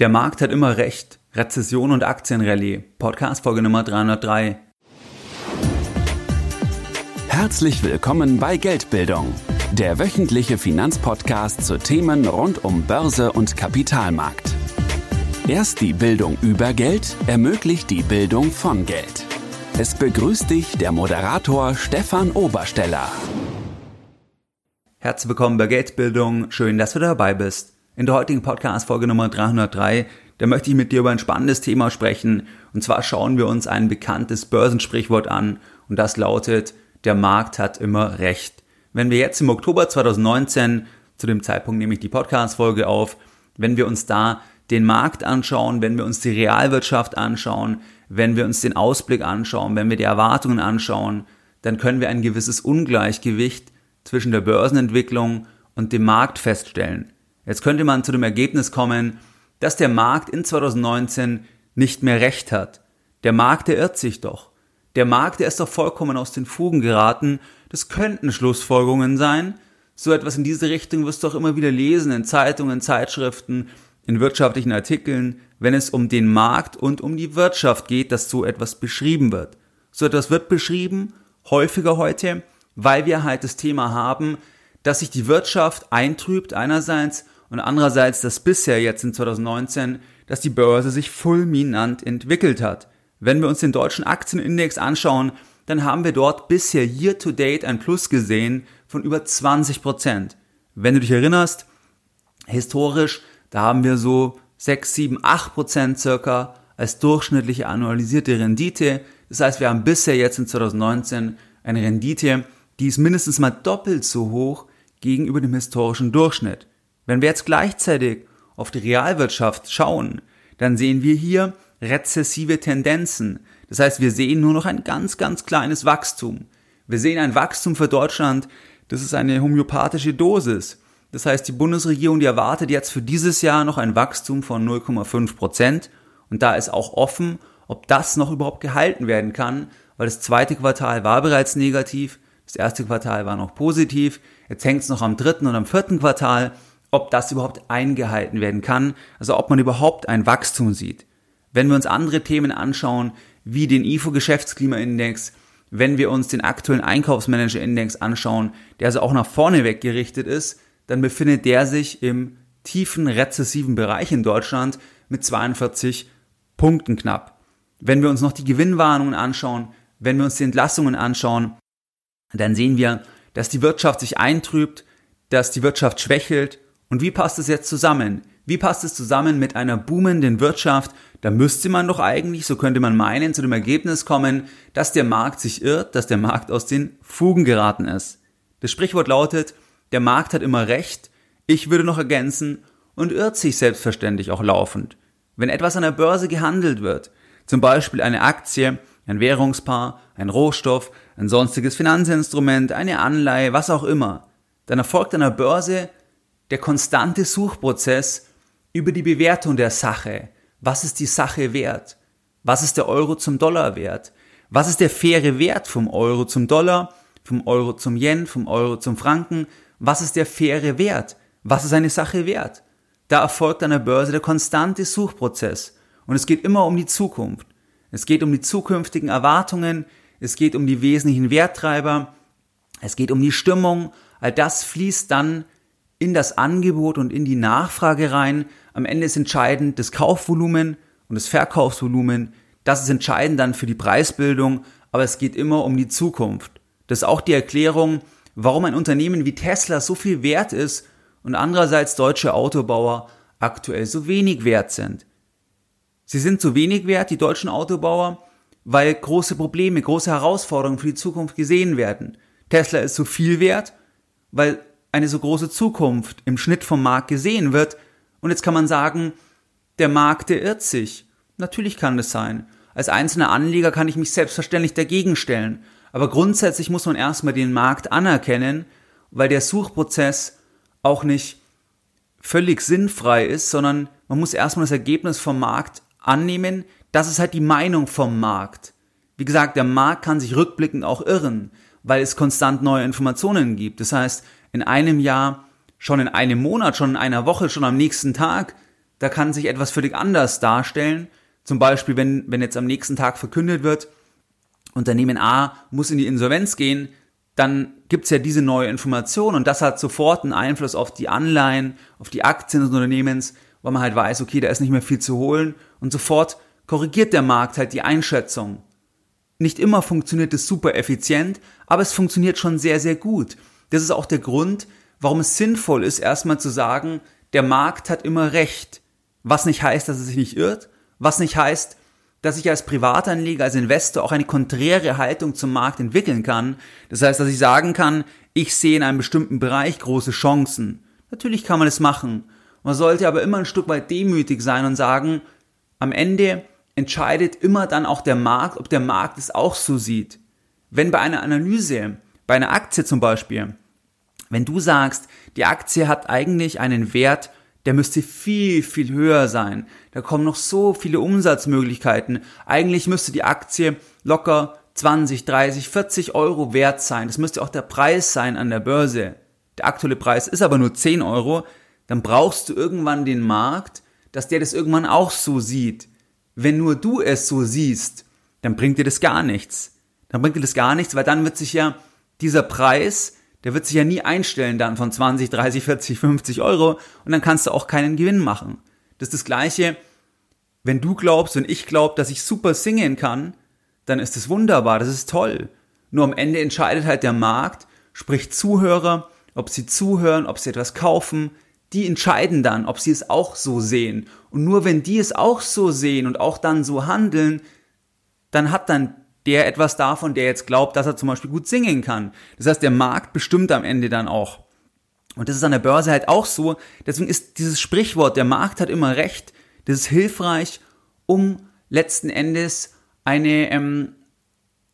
Der Markt hat immer recht. Rezession und Aktienrallye. Podcast Folge Nummer 303. Herzlich willkommen bei Geldbildung, der wöchentliche Finanzpodcast zu Themen rund um Börse und Kapitalmarkt. Erst die Bildung über Geld ermöglicht die Bildung von Geld. Es begrüßt dich der Moderator Stefan Obersteller. Herzlich willkommen bei Geldbildung. Schön, dass du dabei bist. In der heutigen Podcast-Folge Nummer 303, da möchte ich mit dir über ein spannendes Thema sprechen. Und zwar schauen wir uns ein bekanntes Börsensprichwort an. Und das lautet, der Markt hat immer recht. Wenn wir jetzt im Oktober 2019, zu dem Zeitpunkt nehme ich die Podcast-Folge auf, wenn wir uns da den Markt anschauen, wenn wir uns die Realwirtschaft anschauen, wenn wir uns den Ausblick anschauen, wenn wir die Erwartungen anschauen, dann können wir ein gewisses Ungleichgewicht zwischen der Börsenentwicklung und dem Markt feststellen. Jetzt könnte man zu dem Ergebnis kommen, dass der Markt in 2019 nicht mehr recht hat. Der Markt, der irrt sich doch. Der Markt, der ist doch vollkommen aus den Fugen geraten. Das könnten Schlussfolgerungen sein. So etwas in diese Richtung wirst du auch immer wieder lesen in Zeitungen, Zeitschriften, in wirtschaftlichen Artikeln, wenn es um den Markt und um die Wirtschaft geht, dass so etwas beschrieben wird. So etwas wird beschrieben, häufiger heute, weil wir halt das Thema haben, dass sich die Wirtschaft eintrübt einerseits und andererseits das bisher jetzt in 2019, dass die Börse sich fulminant entwickelt hat. Wenn wir uns den deutschen Aktienindex anschauen, dann haben wir dort bisher year to date ein Plus gesehen von über 20 Prozent. Wenn du dich erinnerst, historisch, da haben wir so 6, 7, 8 Prozent circa als durchschnittliche annualisierte Rendite. Das heißt, wir haben bisher jetzt in 2019 eine Rendite, die ist mindestens mal doppelt so hoch gegenüber dem historischen Durchschnitt. Wenn wir jetzt gleichzeitig auf die Realwirtschaft schauen, dann sehen wir hier rezessive Tendenzen. Das heißt, wir sehen nur noch ein ganz, ganz kleines Wachstum. Wir sehen ein Wachstum für Deutschland, das ist eine homöopathische Dosis. Das heißt, die Bundesregierung, die erwartet jetzt für dieses Jahr noch ein Wachstum von 0,5 Prozent. Und da ist auch offen, ob das noch überhaupt gehalten werden kann, weil das zweite Quartal war bereits negativ, das erste Quartal war noch positiv, jetzt hängt es noch am dritten und am vierten Quartal ob das überhaupt eingehalten werden kann, also ob man überhaupt ein Wachstum sieht. Wenn wir uns andere Themen anschauen, wie den IFO-Geschäftsklimaindex, wenn wir uns den aktuellen Einkaufsmanager-Index anschauen, der also auch nach vorne weg gerichtet ist, dann befindet der sich im tiefen rezessiven Bereich in Deutschland mit 42 Punkten knapp. Wenn wir uns noch die Gewinnwarnungen anschauen, wenn wir uns die Entlassungen anschauen, dann sehen wir, dass die Wirtschaft sich eintrübt, dass die Wirtschaft schwächelt und wie passt es jetzt zusammen? Wie passt es zusammen mit einer boomenden Wirtschaft? Da müsste man doch eigentlich, so könnte man meinen, zu dem Ergebnis kommen, dass der Markt sich irrt, dass der Markt aus den Fugen geraten ist. Das Sprichwort lautet, der Markt hat immer recht, ich würde noch ergänzen, und irrt sich selbstverständlich auch laufend. Wenn etwas an der Börse gehandelt wird, zum Beispiel eine Aktie, ein Währungspaar, ein Rohstoff, ein sonstiges Finanzinstrument, eine Anleihe, was auch immer, dann erfolgt an der Börse der konstante Suchprozess über die Bewertung der Sache. Was ist die Sache wert? Was ist der Euro zum Dollar wert? Was ist der faire Wert vom Euro zum Dollar, vom Euro zum Yen, vom Euro zum Franken? Was ist der faire Wert? Was ist eine Sache wert? Da erfolgt an der Börse der konstante Suchprozess. Und es geht immer um die Zukunft. Es geht um die zukünftigen Erwartungen. Es geht um die wesentlichen Werttreiber. Es geht um die Stimmung. All das fließt dann in das Angebot und in die Nachfrage rein. Am Ende ist entscheidend das Kaufvolumen und das Verkaufsvolumen. Das ist entscheidend dann für die Preisbildung, aber es geht immer um die Zukunft. Das ist auch die Erklärung, warum ein Unternehmen wie Tesla so viel wert ist und andererseits deutsche Autobauer aktuell so wenig wert sind. Sie sind so wenig wert, die deutschen Autobauer, weil große Probleme, große Herausforderungen für die Zukunft gesehen werden. Tesla ist so viel wert, weil eine so große Zukunft im Schnitt vom Markt gesehen wird. Und jetzt kann man sagen, der Markt, der irrt sich. Natürlich kann das sein. Als einzelner Anleger kann ich mich selbstverständlich dagegen stellen. Aber grundsätzlich muss man erstmal den Markt anerkennen, weil der Suchprozess auch nicht völlig sinnfrei ist, sondern man muss erstmal das Ergebnis vom Markt annehmen. Das ist halt die Meinung vom Markt. Wie gesagt, der Markt kann sich rückblickend auch irren, weil es konstant neue Informationen gibt. Das heißt, in einem Jahr, schon in einem Monat, schon in einer Woche, schon am nächsten Tag da kann sich etwas völlig anders darstellen. Zum Beispiel, wenn, wenn jetzt am nächsten Tag verkündet wird, Unternehmen A muss in die Insolvenz gehen, dann gibt's ja diese neue Information und das hat sofort einen Einfluss auf die Anleihen, auf die Aktien des Unternehmens, weil man halt weiß, okay, da ist nicht mehr viel zu holen und sofort korrigiert der Markt halt die Einschätzung. Nicht immer funktioniert es super effizient, aber es funktioniert schon sehr, sehr gut. Das ist auch der Grund, warum es sinnvoll ist, erstmal zu sagen, der Markt hat immer recht. Was nicht heißt, dass er sich nicht irrt, was nicht heißt, dass ich als Privatanleger, als Investor auch eine konträre Haltung zum Markt entwickeln kann. Das heißt, dass ich sagen kann, ich sehe in einem bestimmten Bereich große Chancen. Natürlich kann man es machen. Man sollte aber immer ein Stück weit demütig sein und sagen, am Ende entscheidet immer dann auch der Markt, ob der Markt es auch so sieht. Wenn bei einer Analyse, bei einer Aktie zum Beispiel, wenn du sagst, die Aktie hat eigentlich einen Wert der müsste viel, viel höher sein. Da kommen noch so viele Umsatzmöglichkeiten. Eigentlich müsste die Aktie locker 20, 30, 40 Euro wert sein. Das müsste auch der Preis sein an der Börse. Der aktuelle Preis ist aber nur 10 Euro. Dann brauchst du irgendwann den Markt, dass der das irgendwann auch so sieht. Wenn nur du es so siehst, dann bringt dir das gar nichts. Dann bringt dir das gar nichts, weil dann wird sich ja dieser Preis der wird sich ja nie einstellen dann von 20, 30, 40, 50 Euro und dann kannst du auch keinen Gewinn machen. Das ist das Gleiche, wenn du glaubst und ich glaube, dass ich super singen kann, dann ist es wunderbar, das ist toll. Nur am Ende entscheidet halt der Markt, sprich Zuhörer, ob sie zuhören, ob sie etwas kaufen, die entscheiden dann, ob sie es auch so sehen. Und nur wenn die es auch so sehen und auch dann so handeln, dann hat dann der etwas davon, der jetzt glaubt, dass er zum Beispiel gut singen kann. Das heißt, der Markt bestimmt am Ende dann auch. Und das ist an der Börse halt auch so. Deswegen ist dieses Sprichwort, der Markt hat immer recht, das ist hilfreich, um letzten Endes eine, ähm,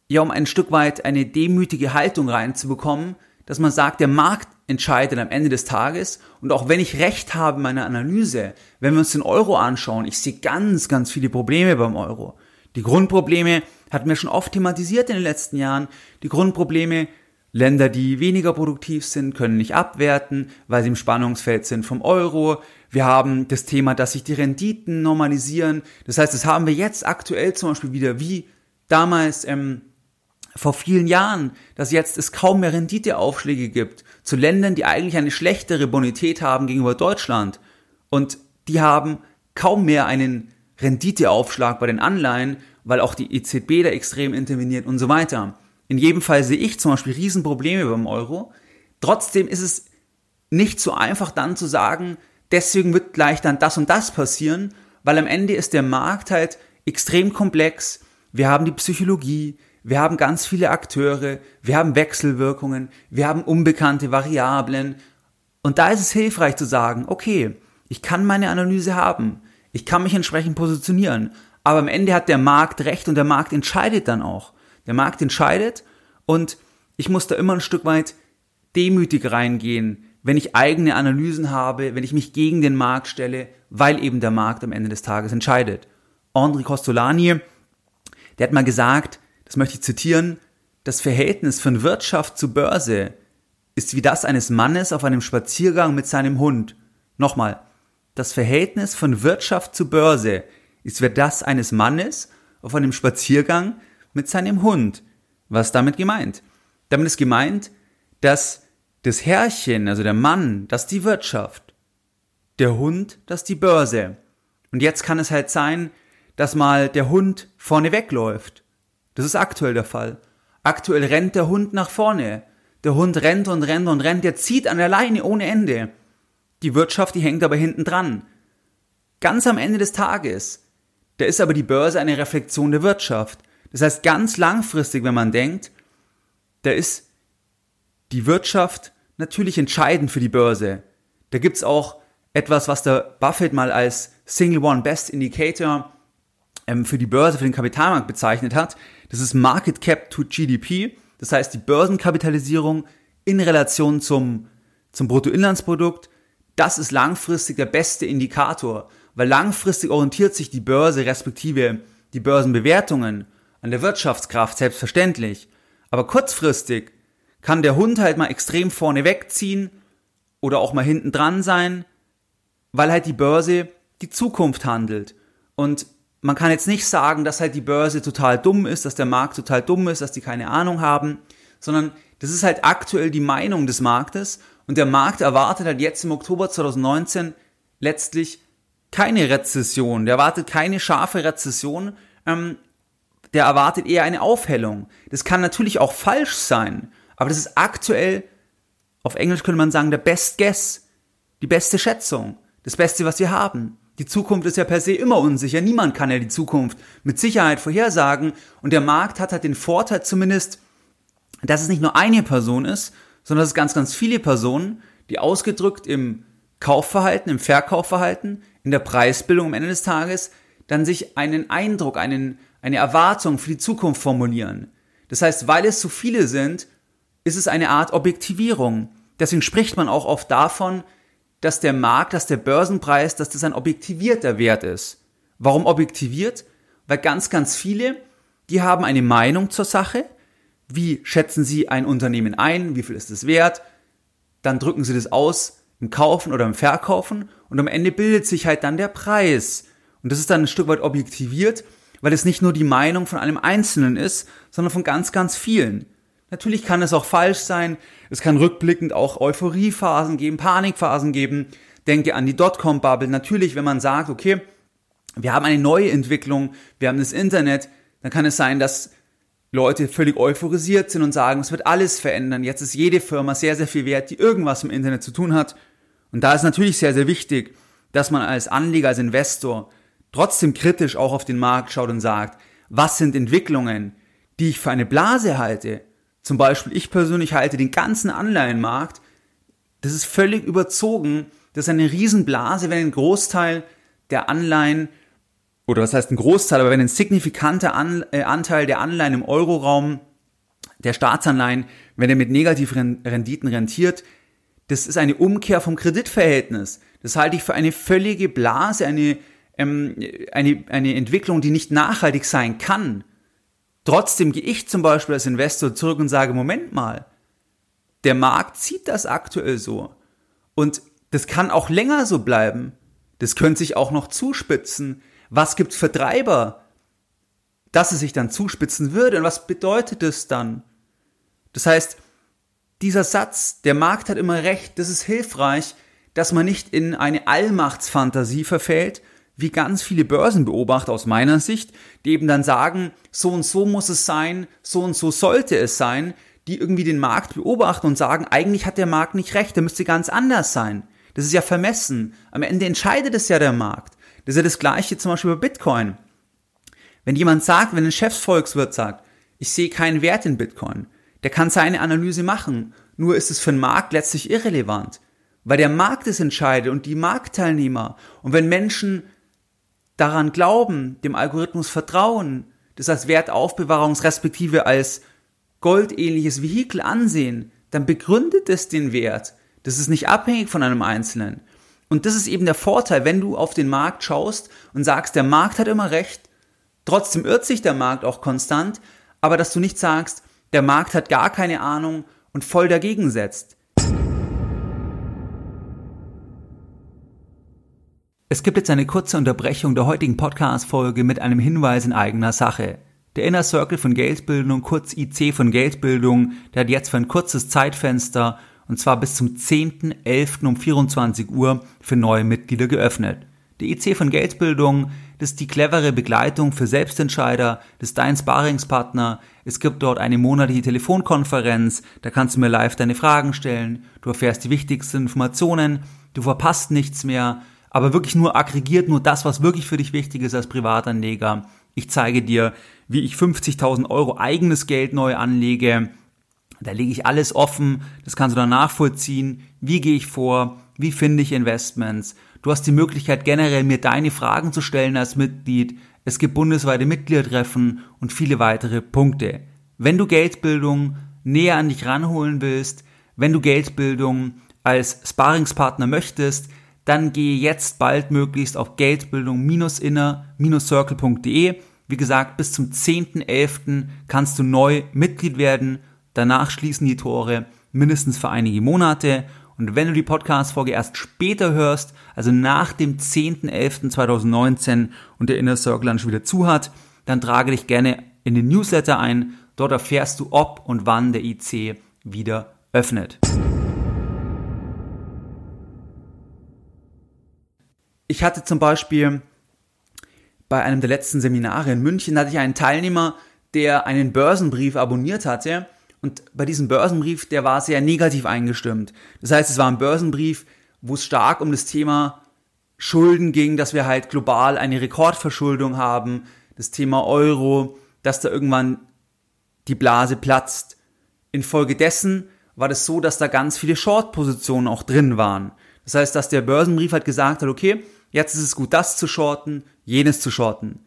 ja, um ein Stück weit eine demütige Haltung reinzubekommen, dass man sagt, der Markt entscheidet am Ende des Tages. Und auch wenn ich recht habe in meiner Analyse, wenn wir uns den Euro anschauen, ich sehe ganz, ganz viele Probleme beim Euro. Die Grundprobleme hatten wir schon oft thematisiert in den letzten Jahren. Die Grundprobleme, Länder, die weniger produktiv sind, können nicht abwerten, weil sie im Spannungsfeld sind vom Euro. Wir haben das Thema, dass sich die Renditen normalisieren. Das heißt, das haben wir jetzt aktuell zum Beispiel wieder wie damals ähm, vor vielen Jahren, dass jetzt es kaum mehr Renditeaufschläge gibt zu Ländern, die eigentlich eine schlechtere Bonität haben gegenüber Deutschland. Und die haben kaum mehr einen Renditeaufschlag bei den Anleihen, weil auch die EZB da extrem interveniert und so weiter. In jedem Fall sehe ich zum Beispiel Riesenprobleme beim Euro. Trotzdem ist es nicht so einfach dann zu sagen, deswegen wird gleich dann das und das passieren, weil am Ende ist der Markt halt extrem komplex. Wir haben die Psychologie, wir haben ganz viele Akteure, wir haben Wechselwirkungen, wir haben unbekannte Variablen. Und da ist es hilfreich zu sagen, okay, ich kann meine Analyse haben, ich kann mich entsprechend positionieren. Aber am Ende hat der Markt recht und der Markt entscheidet dann auch. Der Markt entscheidet und ich muss da immer ein Stück weit demütig reingehen, wenn ich eigene Analysen habe, wenn ich mich gegen den Markt stelle, weil eben der Markt am Ende des Tages entscheidet. André Costolani, der hat mal gesagt, das möchte ich zitieren, das Verhältnis von Wirtschaft zu Börse ist wie das eines Mannes auf einem Spaziergang mit seinem Hund. Nochmal, das Verhältnis von Wirtschaft zu Börse ist wie das eines Mannes auf einem Spaziergang mit seinem Hund. Was damit gemeint? Damit ist gemeint, dass das Herrchen, also der Mann, das die Wirtschaft, der Hund, das die Börse. Und jetzt kann es halt sein, dass mal der Hund vorne wegläuft. Das ist aktuell der Fall. Aktuell rennt der Hund nach vorne. Der Hund rennt und rennt und rennt, der zieht an der Leine ohne Ende. Die Wirtschaft, die hängt aber hinten dran. Ganz am Ende des Tages, da ist aber die Börse eine Reflexion der Wirtschaft. Das heißt, ganz langfristig, wenn man denkt, da ist die Wirtschaft natürlich entscheidend für die Börse. Da gibt's auch etwas, was der Buffett mal als Single One Best Indicator ähm, für die Börse, für den Kapitalmarkt bezeichnet hat. Das ist Market Cap to GDP. Das heißt, die Börsenkapitalisierung in Relation zum, zum Bruttoinlandsprodukt das ist langfristig der beste Indikator, weil langfristig orientiert sich die Börse respektive die Börsenbewertungen an der Wirtschaftskraft selbstverständlich. Aber kurzfristig kann der Hund halt mal extrem vorne wegziehen oder auch mal hinten dran sein, weil halt die Börse die Zukunft handelt. Und man kann jetzt nicht sagen, dass halt die Börse total dumm ist, dass der Markt total dumm ist, dass die keine Ahnung haben, sondern das ist halt aktuell die Meinung des Marktes und der Markt erwartet halt jetzt im Oktober 2019 letztlich keine Rezession, der erwartet keine scharfe Rezession, ähm, der erwartet eher eine Aufhellung. Das kann natürlich auch falsch sein, aber das ist aktuell, auf Englisch könnte man sagen, der Best Guess, die beste Schätzung, das Beste, was wir haben. Die Zukunft ist ja per se immer unsicher. Niemand kann ja die Zukunft mit Sicherheit vorhersagen. Und der Markt hat halt den Vorteil zumindest, dass es nicht nur eine Person ist, sondern dass es ganz, ganz viele Personen, die ausgedrückt im Kaufverhalten, im Verkaufverhalten, in der Preisbildung am Ende des Tages, dann sich einen Eindruck, einen, eine Erwartung für die Zukunft formulieren. Das heißt, weil es so viele sind, ist es eine Art Objektivierung. Deswegen spricht man auch oft davon, dass der Markt, dass der Börsenpreis, dass das ein objektivierter Wert ist. Warum objektiviert? Weil ganz, ganz viele, die haben eine Meinung zur Sache. Wie schätzen sie ein Unternehmen ein? Wie viel ist es wert? Dann drücken sie das aus im Kaufen oder im Verkaufen und am Ende bildet sich halt dann der Preis. Und das ist dann ein Stück weit objektiviert, weil es nicht nur die Meinung von einem Einzelnen ist, sondern von ganz, ganz vielen. Natürlich kann es auch falsch sein. Es kann rückblickend auch Euphoriephasen geben, Panikphasen geben. Denke an die Dotcom-Bubble. Natürlich, wenn man sagt, okay, wir haben eine neue Entwicklung, wir haben das Internet, dann kann es sein, dass Leute völlig euphorisiert sind und sagen, es wird alles verändern. Jetzt ist jede Firma sehr, sehr viel wert, die irgendwas im Internet zu tun hat. Und da ist natürlich sehr, sehr wichtig, dass man als Anleger, als Investor trotzdem kritisch auch auf den Markt schaut und sagt, was sind Entwicklungen, die ich für eine Blase halte, zum Beispiel, ich persönlich halte den ganzen Anleihenmarkt, das ist völlig überzogen. Das ist eine Riesenblase, wenn ein Großteil der Anleihen, oder was heißt ein Großteil, aber wenn ein signifikanter An äh, Anteil der Anleihen im Euroraum, der Staatsanleihen, wenn er mit negativen Renditen rentiert, das ist eine Umkehr vom Kreditverhältnis. Das halte ich für eine völlige Blase, eine, ähm, eine, eine Entwicklung, die nicht nachhaltig sein kann. Trotzdem gehe ich zum Beispiel als Investor zurück und sage, Moment mal, der Markt zieht das aktuell so. Und das kann auch länger so bleiben. Das könnte sich auch noch zuspitzen. Was gibt's für Treiber, dass es sich dann zuspitzen würde? Und was bedeutet das dann? Das heißt, dieser Satz, der Markt hat immer recht, das ist hilfreich, dass man nicht in eine Allmachtsfantasie verfällt, wie ganz viele Börsenbeobachter aus meiner Sicht, die eben dann sagen, so und so muss es sein, so und so sollte es sein, die irgendwie den Markt beobachten und sagen, eigentlich hat der Markt nicht recht, der müsste ganz anders sein. Das ist ja vermessen. Am Ende entscheidet es ja der Markt. Das ist ja das gleiche zum Beispiel bei Bitcoin. Wenn jemand sagt, wenn ein Chefsvolkswirt sagt, ich sehe keinen Wert in Bitcoin, der kann seine Analyse machen, nur ist es für den Markt letztlich irrelevant, weil der Markt es entscheidet und die Marktteilnehmer. Und wenn Menschen daran glauben, dem Algorithmus vertrauen, das als Wertaufbewahrungs- respektive als goldähnliches Vehikel ansehen, dann begründet es den Wert. Das ist nicht abhängig von einem Einzelnen. Und das ist eben der Vorteil, wenn du auf den Markt schaust und sagst, der Markt hat immer recht, trotzdem irrt sich der Markt auch konstant, aber dass du nicht sagst, der Markt hat gar keine Ahnung und voll dagegen setzt. Es gibt jetzt eine kurze Unterbrechung der heutigen Podcast-Folge mit einem Hinweis in eigener Sache. Der Inner Circle von Geldbildung, kurz IC von Geldbildung, der hat jetzt für ein kurzes Zeitfenster, und zwar bis zum 10.11. um 24 Uhr, für neue Mitglieder geöffnet. Der IC von Geldbildung, das ist die clevere Begleitung für Selbstentscheider, das ist dein Sparingspartner. Es gibt dort eine monatliche Telefonkonferenz, da kannst du mir live deine Fragen stellen, du erfährst die wichtigsten Informationen, du verpasst nichts mehr, aber wirklich nur aggregiert, nur das, was wirklich für dich wichtig ist als Privatanleger. Ich zeige dir, wie ich 50.000 Euro eigenes Geld neu anlege. Da lege ich alles offen, das kannst du dann nachvollziehen. Wie gehe ich vor? Wie finde ich Investments? Du hast die Möglichkeit, generell mir deine Fragen zu stellen als Mitglied. Es gibt bundesweite Mitgliedertreffen und viele weitere Punkte. Wenn du Geldbildung näher an dich ranholen willst, wenn du Geldbildung als Sparingspartner möchtest, dann gehe jetzt baldmöglichst auf geldbildung-inner-circle.de. Wie gesagt, bis zum 10.11. kannst du neu Mitglied werden. Danach schließen die Tore mindestens für einige Monate. Und wenn du die Podcast-Folge erst später hörst, also nach dem 10.11.2019 und der Inner Circle dann schon wieder zu hat, dann trage dich gerne in den Newsletter ein. Dort erfährst du, ob und wann der IC wieder öffnet. Ich hatte zum Beispiel bei einem der letzten Seminare in München, hatte ich einen Teilnehmer, der einen Börsenbrief abonniert hatte. Und bei diesem Börsenbrief, der war sehr negativ eingestimmt. Das heißt, es war ein Börsenbrief, wo es stark um das Thema Schulden ging, dass wir halt global eine Rekordverschuldung haben, das Thema Euro, dass da irgendwann die Blase platzt. Infolgedessen war das so, dass da ganz viele Short-Positionen auch drin waren. Das heißt, dass der Börsenbrief halt gesagt hat, okay, jetzt ist es gut, das zu shorten, jenes zu shorten.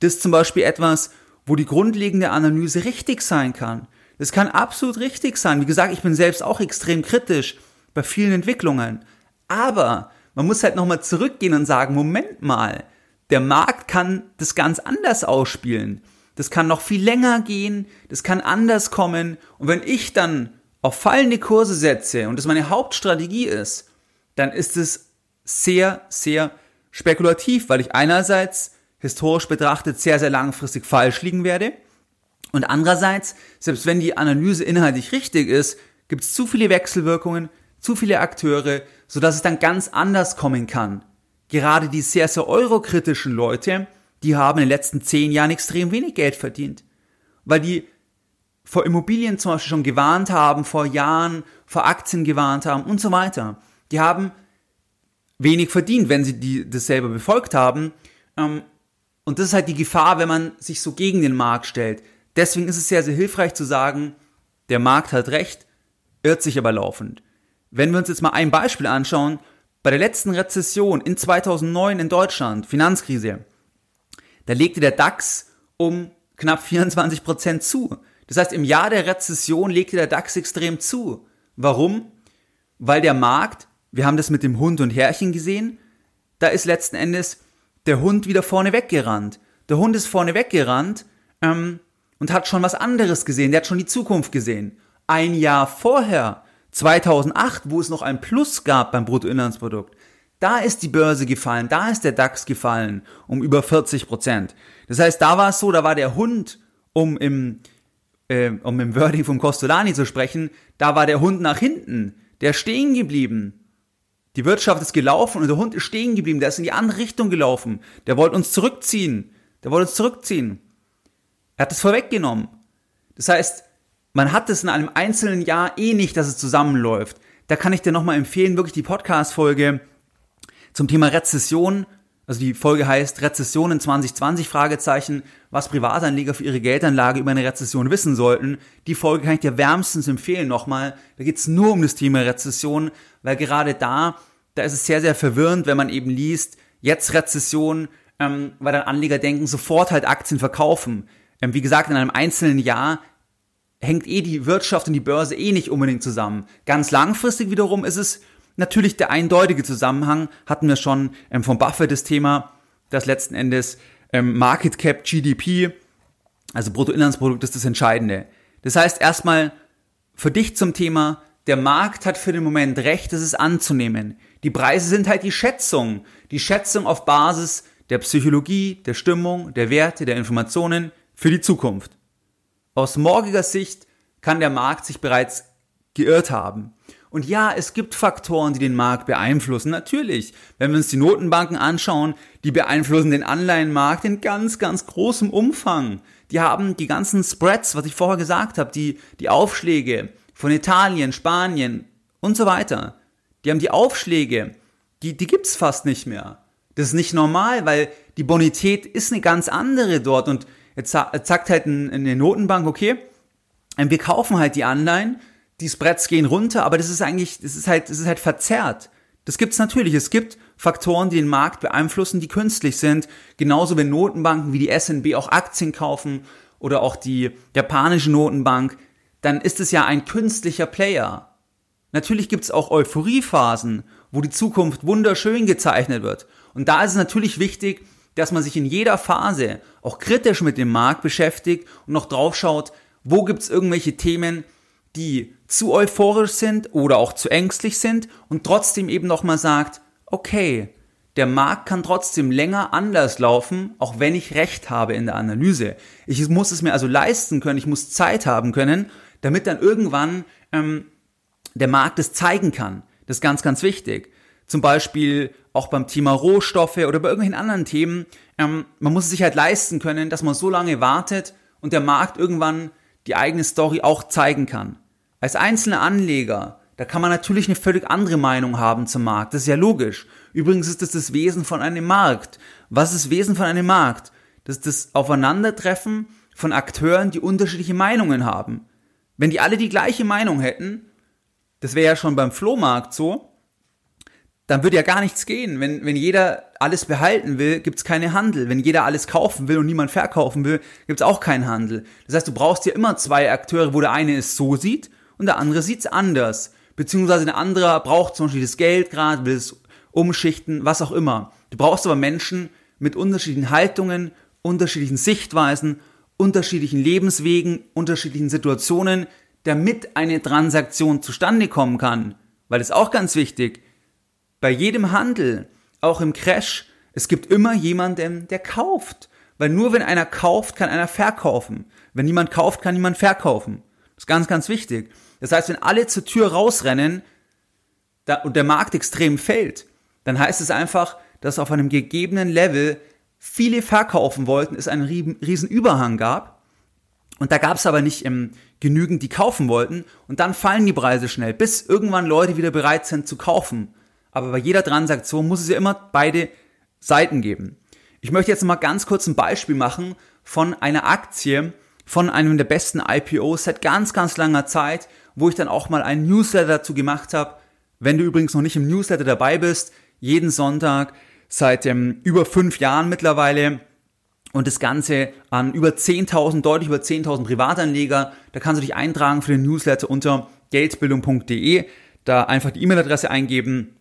Das ist zum Beispiel etwas, wo die grundlegende Analyse richtig sein kann. Das kann absolut richtig sein. Wie gesagt, ich bin selbst auch extrem kritisch bei vielen Entwicklungen. Aber man muss halt nochmal zurückgehen und sagen, Moment mal, der Markt kann das ganz anders ausspielen. Das kann noch viel länger gehen, das kann anders kommen. Und wenn ich dann auf fallende Kurse setze und das meine Hauptstrategie ist, dann ist es sehr, sehr spekulativ, weil ich einerseits historisch betrachtet sehr, sehr langfristig falsch liegen werde und andererseits, selbst wenn die Analyse inhaltlich richtig ist, gibt es zu viele Wechselwirkungen, zu viele Akteure, sodass es dann ganz anders kommen kann. Gerade die sehr, sehr eurokritischen Leute, die haben in den letzten zehn Jahren extrem wenig Geld verdient. Weil die vor Immobilien zum Beispiel schon gewarnt haben, vor Jahren vor Aktien gewarnt haben und so weiter. Die haben wenig verdient, wenn sie die, das selber befolgt haben. Ähm, und das ist halt die Gefahr, wenn man sich so gegen den Markt stellt. Deswegen ist es sehr, sehr hilfreich zu sagen, der Markt hat recht, irrt sich aber laufend. Wenn wir uns jetzt mal ein Beispiel anschauen, bei der letzten Rezession in 2009 in Deutschland, Finanzkrise, da legte der DAX um knapp 24 Prozent zu. Das heißt, im Jahr der Rezession legte der DAX extrem zu. Warum? Weil der Markt, wir haben das mit dem Hund und Herrchen gesehen, da ist letzten Endes der Hund wieder vorne weggerannt. Der Hund ist vorne weggerannt ähm, und hat schon was anderes gesehen. Der hat schon die Zukunft gesehen. Ein Jahr vorher, 2008, wo es noch ein Plus gab beim Bruttoinlandsprodukt, da ist die Börse gefallen, da ist der DAX gefallen um über 40 Prozent. Das heißt, da war es so, da war der Hund, um im, äh, um im Wording vom Costolani zu sprechen, da war der Hund nach hinten, der stehen geblieben. Die Wirtschaft ist gelaufen und der Hund ist stehen geblieben, der ist in die andere Richtung gelaufen. Der wollte uns zurückziehen. Der wollte uns zurückziehen. Er hat es vorweggenommen. Das heißt, man hat es in einem einzelnen Jahr eh nicht, dass es zusammenläuft. Da kann ich dir nochmal empfehlen, wirklich die Podcast-Folge zum Thema Rezession. Also die Folge heißt Rezession in 2020 Fragezeichen, was Privatanleger für ihre Geldanlage über eine Rezession wissen sollten. Die Folge kann ich dir wärmstens empfehlen nochmal. Da geht's nur um das Thema Rezession, weil gerade da, da ist es sehr, sehr verwirrend, wenn man eben liest, jetzt Rezession, ähm, weil dann Anleger denken, sofort halt Aktien verkaufen. Ähm, wie gesagt, in einem einzelnen Jahr hängt eh die Wirtschaft und die Börse eh nicht unbedingt zusammen. Ganz langfristig wiederum ist es natürlich der eindeutige Zusammenhang, hatten wir schon ähm, von Buffett das Thema, dass letzten Endes ähm, Market Cap GDP, also Bruttoinlandsprodukt, ist das Entscheidende. Das heißt erstmal für dich zum Thema, der Markt hat für den Moment recht, das ist anzunehmen. Die Preise sind halt die Schätzung. Die Schätzung auf Basis der Psychologie, der Stimmung, der Werte, der Informationen, für die Zukunft. Aus morgiger Sicht kann der Markt sich bereits geirrt haben. Und ja, es gibt Faktoren, die den Markt beeinflussen. Natürlich, wenn wir uns die Notenbanken anschauen, die beeinflussen den Anleihenmarkt in ganz, ganz großem Umfang. Die haben die ganzen Spreads, was ich vorher gesagt habe, die, die Aufschläge von Italien, Spanien und so weiter. Die haben die Aufschläge, die, die gibt's fast nicht mehr. Das ist nicht normal, weil die Bonität ist eine ganz andere dort und Jetzt sagt halt eine Notenbank, okay, ähm, wir kaufen halt die Anleihen, die Spreads gehen runter, aber das ist eigentlich, das ist halt, das ist halt verzerrt. Das gibt's natürlich. Es gibt Faktoren, die den Markt beeinflussen, die künstlich sind. Genauso wenn Notenbanken wie die SNB auch Aktien kaufen oder auch die japanische Notenbank, dann ist es ja ein künstlicher Player. Natürlich gibt's auch Euphoriephasen, wo die Zukunft wunderschön gezeichnet wird. Und da ist es natürlich wichtig, dass man sich in jeder Phase auch kritisch mit dem Markt beschäftigt und noch drauf schaut, wo gibt's irgendwelche Themen, die zu euphorisch sind oder auch zu ängstlich sind und trotzdem eben nochmal sagt, okay, der Markt kann trotzdem länger anders laufen, auch wenn ich recht habe in der Analyse. Ich muss es mir also leisten können, ich muss Zeit haben können, damit dann irgendwann ähm, der Markt es zeigen kann. Das ist ganz, ganz wichtig. Zum Beispiel auch beim Thema Rohstoffe oder bei irgendwelchen anderen Themen. Ähm, man muss es sich halt leisten können, dass man so lange wartet und der Markt irgendwann die eigene Story auch zeigen kann. Als einzelner Anleger, da kann man natürlich eine völlig andere Meinung haben zum Markt. Das ist ja logisch. Übrigens ist das das Wesen von einem Markt. Was ist das Wesen von einem Markt? Das ist das Aufeinandertreffen von Akteuren, die unterschiedliche Meinungen haben. Wenn die alle die gleiche Meinung hätten, das wäre ja schon beim Flohmarkt so, dann würde ja gar nichts gehen. Wenn, wenn jeder alles behalten will, gibt's keine Handel. Wenn jeder alles kaufen will und niemand verkaufen will, gibt's auch keinen Handel. Das heißt, du brauchst ja immer zwei Akteure, wo der eine es so sieht und der andere sieht's anders. Beziehungsweise der andere braucht zum Beispiel das Geld gerade, will es umschichten, was auch immer. Du brauchst aber Menschen mit unterschiedlichen Haltungen, unterschiedlichen Sichtweisen, unterschiedlichen Lebenswegen, unterschiedlichen Situationen, damit eine Transaktion zustande kommen kann. Weil das ist auch ganz wichtig. Bei jedem Handel, auch im Crash, es gibt immer jemanden, der kauft. Weil nur wenn einer kauft, kann einer verkaufen. Wenn niemand kauft, kann niemand verkaufen. Das ist ganz, ganz wichtig. Das heißt, wenn alle zur Tür rausrennen und der Markt extrem fällt, dann heißt es einfach, dass auf einem gegebenen Level viele verkaufen wollten, es einen riesen Überhang gab. Und da gab es aber nicht ähm, genügend, die kaufen wollten. Und dann fallen die Preise schnell, bis irgendwann Leute wieder bereit sind zu kaufen. Aber bei jeder Transaktion muss es ja immer beide Seiten geben. Ich möchte jetzt mal ganz kurz ein Beispiel machen von einer Aktie, von einem der besten IPOs seit ganz, ganz langer Zeit, wo ich dann auch mal einen Newsletter dazu gemacht habe. Wenn du übrigens noch nicht im Newsletter dabei bist, jeden Sonntag seit ähm, über fünf Jahren mittlerweile und das Ganze an über 10.000, deutlich über 10.000 Privatanleger. Da kannst du dich eintragen für den Newsletter unter geldbildung.de, da einfach die E-Mail-Adresse eingeben,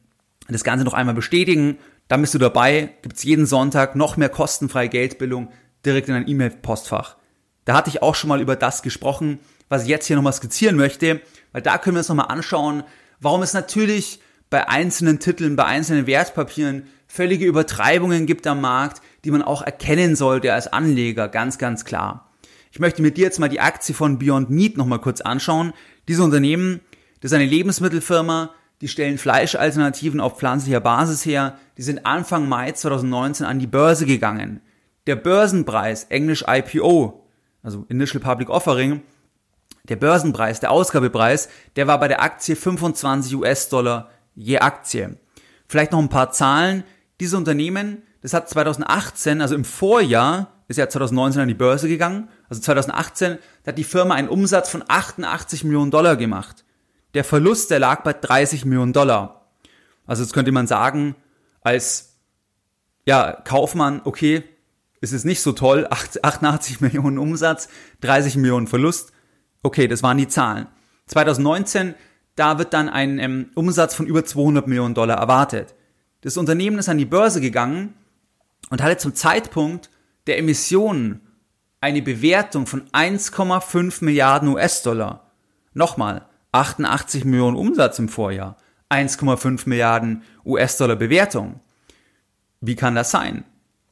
das Ganze noch einmal bestätigen, dann bist du dabei, gibt's jeden Sonntag noch mehr kostenfreie Geldbildung direkt in dein E-Mail-Postfach. Da hatte ich auch schon mal über das gesprochen, was ich jetzt hier nochmal skizzieren möchte, weil da können wir uns nochmal anschauen, warum es natürlich bei einzelnen Titeln, bei einzelnen Wertpapieren völlige Übertreibungen gibt am Markt, die man auch erkennen sollte als Anleger, ganz, ganz klar. Ich möchte mit dir jetzt mal die Aktie von Beyond Meat nochmal kurz anschauen. Diese Unternehmen, das ist eine Lebensmittelfirma, die stellen Fleischalternativen auf pflanzlicher Basis her. Die sind Anfang Mai 2019 an die Börse gegangen. Der Börsenpreis, englisch IPO, also Initial Public Offering, der Börsenpreis, der Ausgabepreis, der war bei der Aktie 25 US-Dollar je Aktie. Vielleicht noch ein paar Zahlen. Dieses Unternehmen, das hat 2018, also im Vorjahr, ist ja 2019 an die Börse gegangen, also 2018, da hat die Firma einen Umsatz von 88 Millionen Dollar gemacht. Der Verlust, der lag bei 30 Millionen Dollar. Also jetzt könnte man sagen, als ja, Kaufmann, okay, ist es nicht so toll, 88 Millionen Umsatz, 30 Millionen Verlust. Okay, das waren die Zahlen. 2019 da wird dann ein ähm, Umsatz von über 200 Millionen Dollar erwartet. Das Unternehmen ist an die Börse gegangen und hatte zum Zeitpunkt der Emissionen eine Bewertung von 1,5 Milliarden US-Dollar. Nochmal, 88 Millionen Umsatz im Vorjahr, 1,5 Milliarden US-Dollar Bewertung. Wie kann das sein?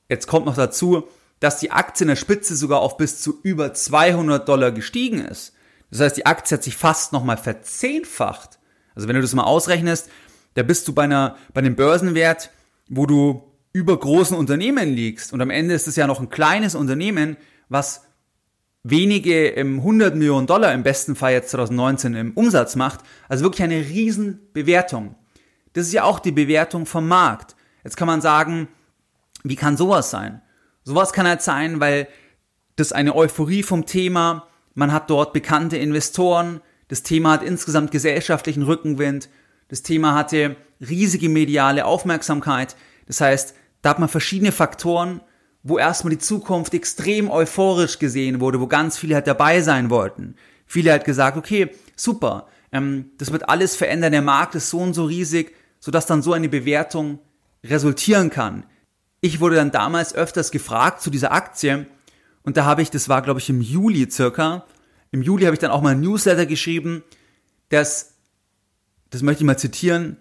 Jetzt kommt noch dazu, dass die Aktie in der Spitze sogar auf bis zu über 200 Dollar gestiegen ist. Das heißt, die Aktie hat sich fast nochmal verzehnfacht. Also wenn du das mal ausrechnest, da bist du bei einer, bei einem Börsenwert, wo du über großen Unternehmen liegst. Und am Ende ist es ja noch ein kleines Unternehmen, was wenige im 100 Millionen Dollar im besten Fall jetzt 2019 im Umsatz macht. Also wirklich eine Riesenbewertung. Das ist ja auch die Bewertung vom Markt. Jetzt kann man sagen, wie kann sowas sein? Sowas kann halt sein, weil das eine Euphorie vom Thema, man hat dort bekannte Investoren. Das Thema hat insgesamt gesellschaftlichen Rückenwind. Das Thema hatte riesige mediale Aufmerksamkeit. Das heißt, da hat man verschiedene Faktoren, wo erstmal die Zukunft extrem euphorisch gesehen wurde, wo ganz viele halt dabei sein wollten. Viele halt gesagt, okay, super, ähm, das wird alles verändern, der Markt ist so und so riesig, sodass dann so eine Bewertung resultieren kann. Ich wurde dann damals öfters gefragt zu dieser Aktie, und da habe ich, das war glaube ich im Juli circa, im Juli habe ich dann auch mal ein Newsletter geschrieben, dass, das möchte ich mal zitieren,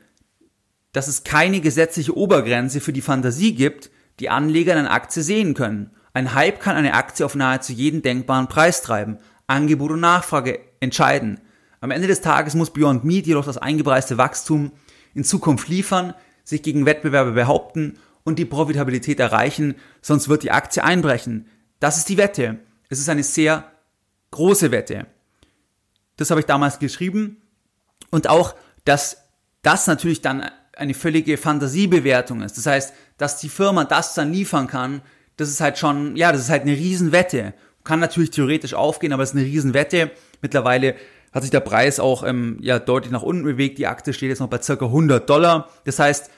dass es keine gesetzliche Obergrenze für die Fantasie gibt, die Anleger in einer Aktie sehen können. Ein Hype kann eine Aktie auf nahezu jeden denkbaren Preis treiben. Angebot und Nachfrage entscheiden. Am Ende des Tages muss Beyond Meat jedoch das eingepreiste Wachstum in Zukunft liefern, sich gegen Wettbewerber behaupten und die Profitabilität erreichen, sonst wird die Aktie einbrechen. Das ist die Wette. Es ist eine sehr große Wette. Das habe ich damals geschrieben. Und auch, dass das natürlich dann eine völlige Fantasiebewertung ist. Das heißt, dass die Firma das dann liefern kann, das ist halt schon, ja, das ist halt eine Riesenwette. Kann natürlich theoretisch aufgehen, aber es ist eine Riesenwette. Mittlerweile hat sich der Preis auch ähm, ja, deutlich nach unten bewegt. Die Aktie steht jetzt noch bei circa 100 Dollar. Das heißt,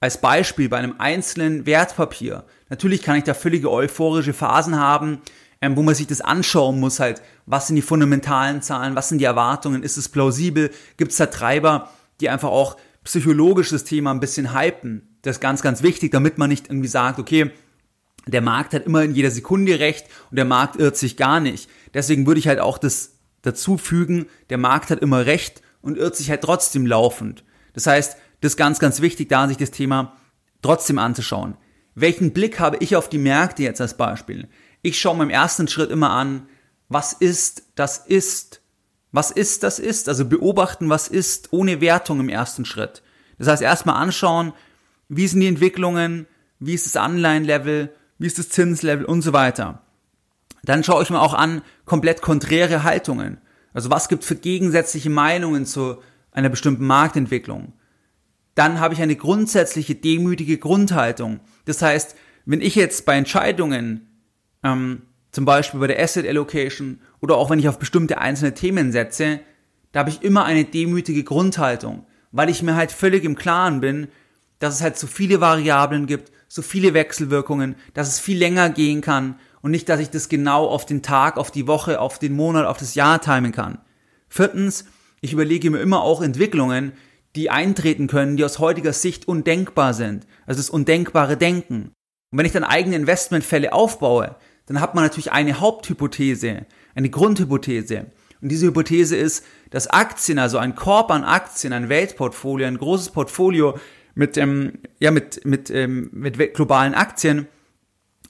als Beispiel bei einem einzelnen Wertpapier, natürlich kann ich da völlige euphorische Phasen haben, ähm, wo man sich das anschauen muss, halt, was sind die fundamentalen Zahlen, was sind die Erwartungen, ist es plausibel, gibt es da Treiber, die einfach auch psychologisch das Thema ein bisschen hypen. Das ist ganz, ganz wichtig, damit man nicht irgendwie sagt, okay, der Markt hat immer in jeder Sekunde recht und der Markt irrt sich gar nicht. Deswegen würde ich halt auch das dazu fügen, der Markt hat immer recht und irrt sich halt trotzdem laufend. Das heißt, das ist ganz, ganz wichtig, da sich das Thema trotzdem anzuschauen. Welchen Blick habe ich auf die Märkte jetzt als Beispiel? Ich schaue mir im ersten Schritt immer an, was ist, das ist. Was ist, das ist. Also beobachten, was ist, ohne Wertung im ersten Schritt. Das heißt, erstmal anschauen, wie sind die Entwicklungen, wie ist das Anleihenlevel, wie ist das Zinslevel und so weiter. Dann schaue ich mir auch an, komplett konträre Haltungen. Also was gibt für gegensätzliche Meinungen zu einer bestimmten Marktentwicklung. Dann habe ich eine grundsätzliche demütige Grundhaltung. Das heißt, wenn ich jetzt bei Entscheidungen ähm, zum Beispiel bei der Asset Allocation oder auch wenn ich auf bestimmte einzelne Themen setze, da habe ich immer eine demütige Grundhaltung, weil ich mir halt völlig im Klaren bin, dass es halt so viele Variablen gibt, so viele Wechselwirkungen, dass es viel länger gehen kann und nicht, dass ich das genau auf den Tag, auf die Woche, auf den Monat, auf das Jahr timen kann. Viertens, ich überlege mir immer auch Entwicklungen, die eintreten können, die aus heutiger Sicht undenkbar sind. Also das undenkbare Denken. Und wenn ich dann eigene Investmentfälle aufbaue, dann hat man natürlich eine Haupthypothese, eine Grundhypothese. Und diese Hypothese ist, dass Aktien, also ein Korb an Aktien, ein Weltportfolio, ein großes Portfolio mit, ähm, ja, mit, mit, ähm, mit globalen Aktien,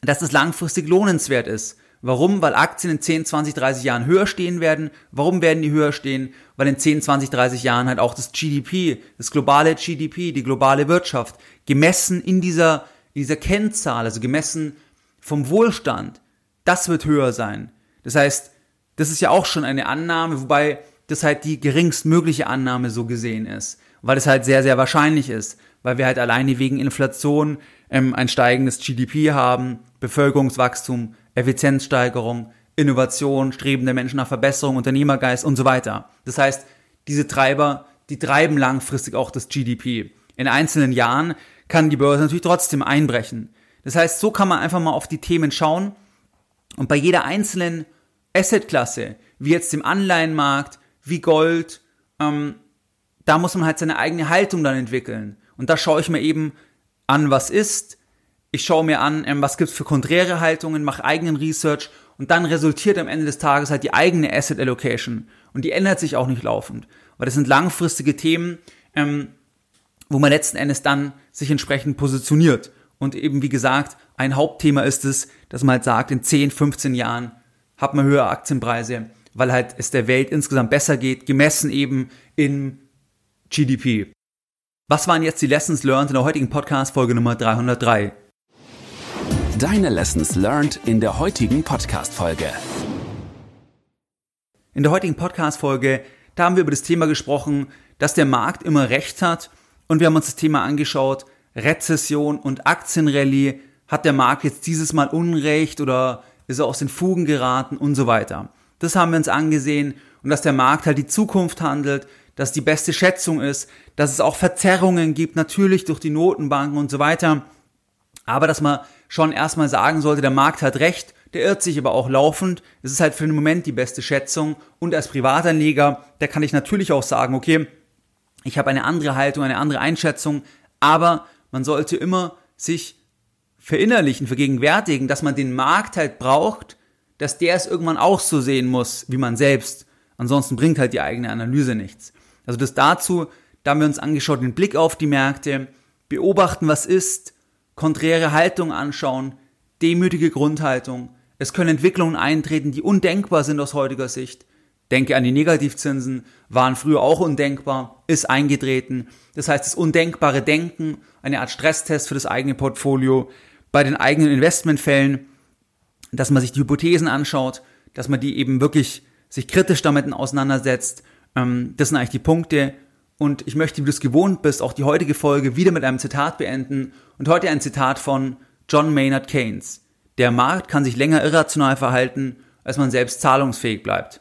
dass das langfristig lohnenswert ist. Warum? Weil Aktien in 10, 20, 30 Jahren höher stehen werden. Warum werden die höher stehen? Weil in 10, 20, 30 Jahren halt auch das GDP, das globale GDP, die globale Wirtschaft, gemessen in dieser, in dieser Kennzahl, also gemessen vom Wohlstand, das wird höher sein. Das heißt, das ist ja auch schon eine Annahme, wobei das halt die geringstmögliche Annahme so gesehen ist, weil es halt sehr, sehr wahrscheinlich ist, weil wir halt alleine wegen Inflation ähm, ein steigendes GDP haben, Bevölkerungswachstum, Effizienzsteigerung, Innovation, Streben der Menschen nach Verbesserung, Unternehmergeist und so weiter. Das heißt, diese Treiber, die treiben langfristig auch das GDP. In einzelnen Jahren kann die Börse natürlich trotzdem einbrechen. Das heißt, so kann man einfach mal auf die Themen schauen und bei jeder einzelnen Assetklasse, wie jetzt dem Anleihenmarkt, wie Gold, ähm, da muss man halt seine eigene Haltung dann entwickeln. Und da schaue ich mir eben an, was ist. Ich schaue mir an, ähm, was gibt's für konträre Haltungen, mache eigenen Research und dann resultiert am Ende des Tages halt die eigene Asset Allocation. Und die ändert sich auch nicht laufend. Weil das sind langfristige Themen, ähm, wo man letzten Endes dann sich entsprechend positioniert. Und eben, wie gesagt, ein Hauptthema ist es, dass man halt sagt, in 10, 15 Jahren hat man höhere Aktienpreise, weil halt es der Welt insgesamt besser geht, gemessen eben in GDP. Was waren jetzt die Lessons learned in der heutigen Podcast-Folge Nummer 303? Deine Lessons learned in der heutigen Podcast-Folge. In der heutigen Podcast-Folge, da haben wir über das Thema gesprochen, dass der Markt immer recht hat und wir haben uns das Thema angeschaut, Rezession und Aktienrallye, hat der Markt jetzt dieses Mal Unrecht oder ist er aus den Fugen geraten und so weiter. Das haben wir uns angesehen und dass der Markt halt die Zukunft handelt, dass die beste Schätzung ist, dass es auch Verzerrungen gibt, natürlich durch die Notenbanken und so weiter. Aber dass man schon erstmal sagen sollte, der Markt hat recht, der irrt sich aber auch laufend. Es ist halt für den Moment die beste Schätzung. Und als Privatanleger, da kann ich natürlich auch sagen, okay, ich habe eine andere Haltung, eine andere Einschätzung, aber man sollte immer sich verinnerlichen, vergegenwärtigen, dass man den Markt halt braucht, dass der es irgendwann auch so sehen muss wie man selbst. Ansonsten bringt halt die eigene Analyse nichts. Also das dazu, da haben wir uns angeschaut, den Blick auf die Märkte, beobachten, was ist, konträre Haltung anschauen, demütige Grundhaltung. Es können Entwicklungen eintreten, die undenkbar sind aus heutiger Sicht. Denke an die Negativzinsen, waren früher auch undenkbar, ist eingetreten. Das heißt, das undenkbare Denken, eine Art Stresstest für das eigene Portfolio, bei den eigenen Investmentfällen, dass man sich die Hypothesen anschaut, dass man die eben wirklich sich kritisch damit auseinandersetzt. Ähm, das sind eigentlich die Punkte. Und ich möchte, wie du es gewohnt bist, auch die heutige Folge wieder mit einem Zitat beenden. Und heute ein Zitat von John Maynard Keynes. Der Markt kann sich länger irrational verhalten, als man selbst zahlungsfähig bleibt.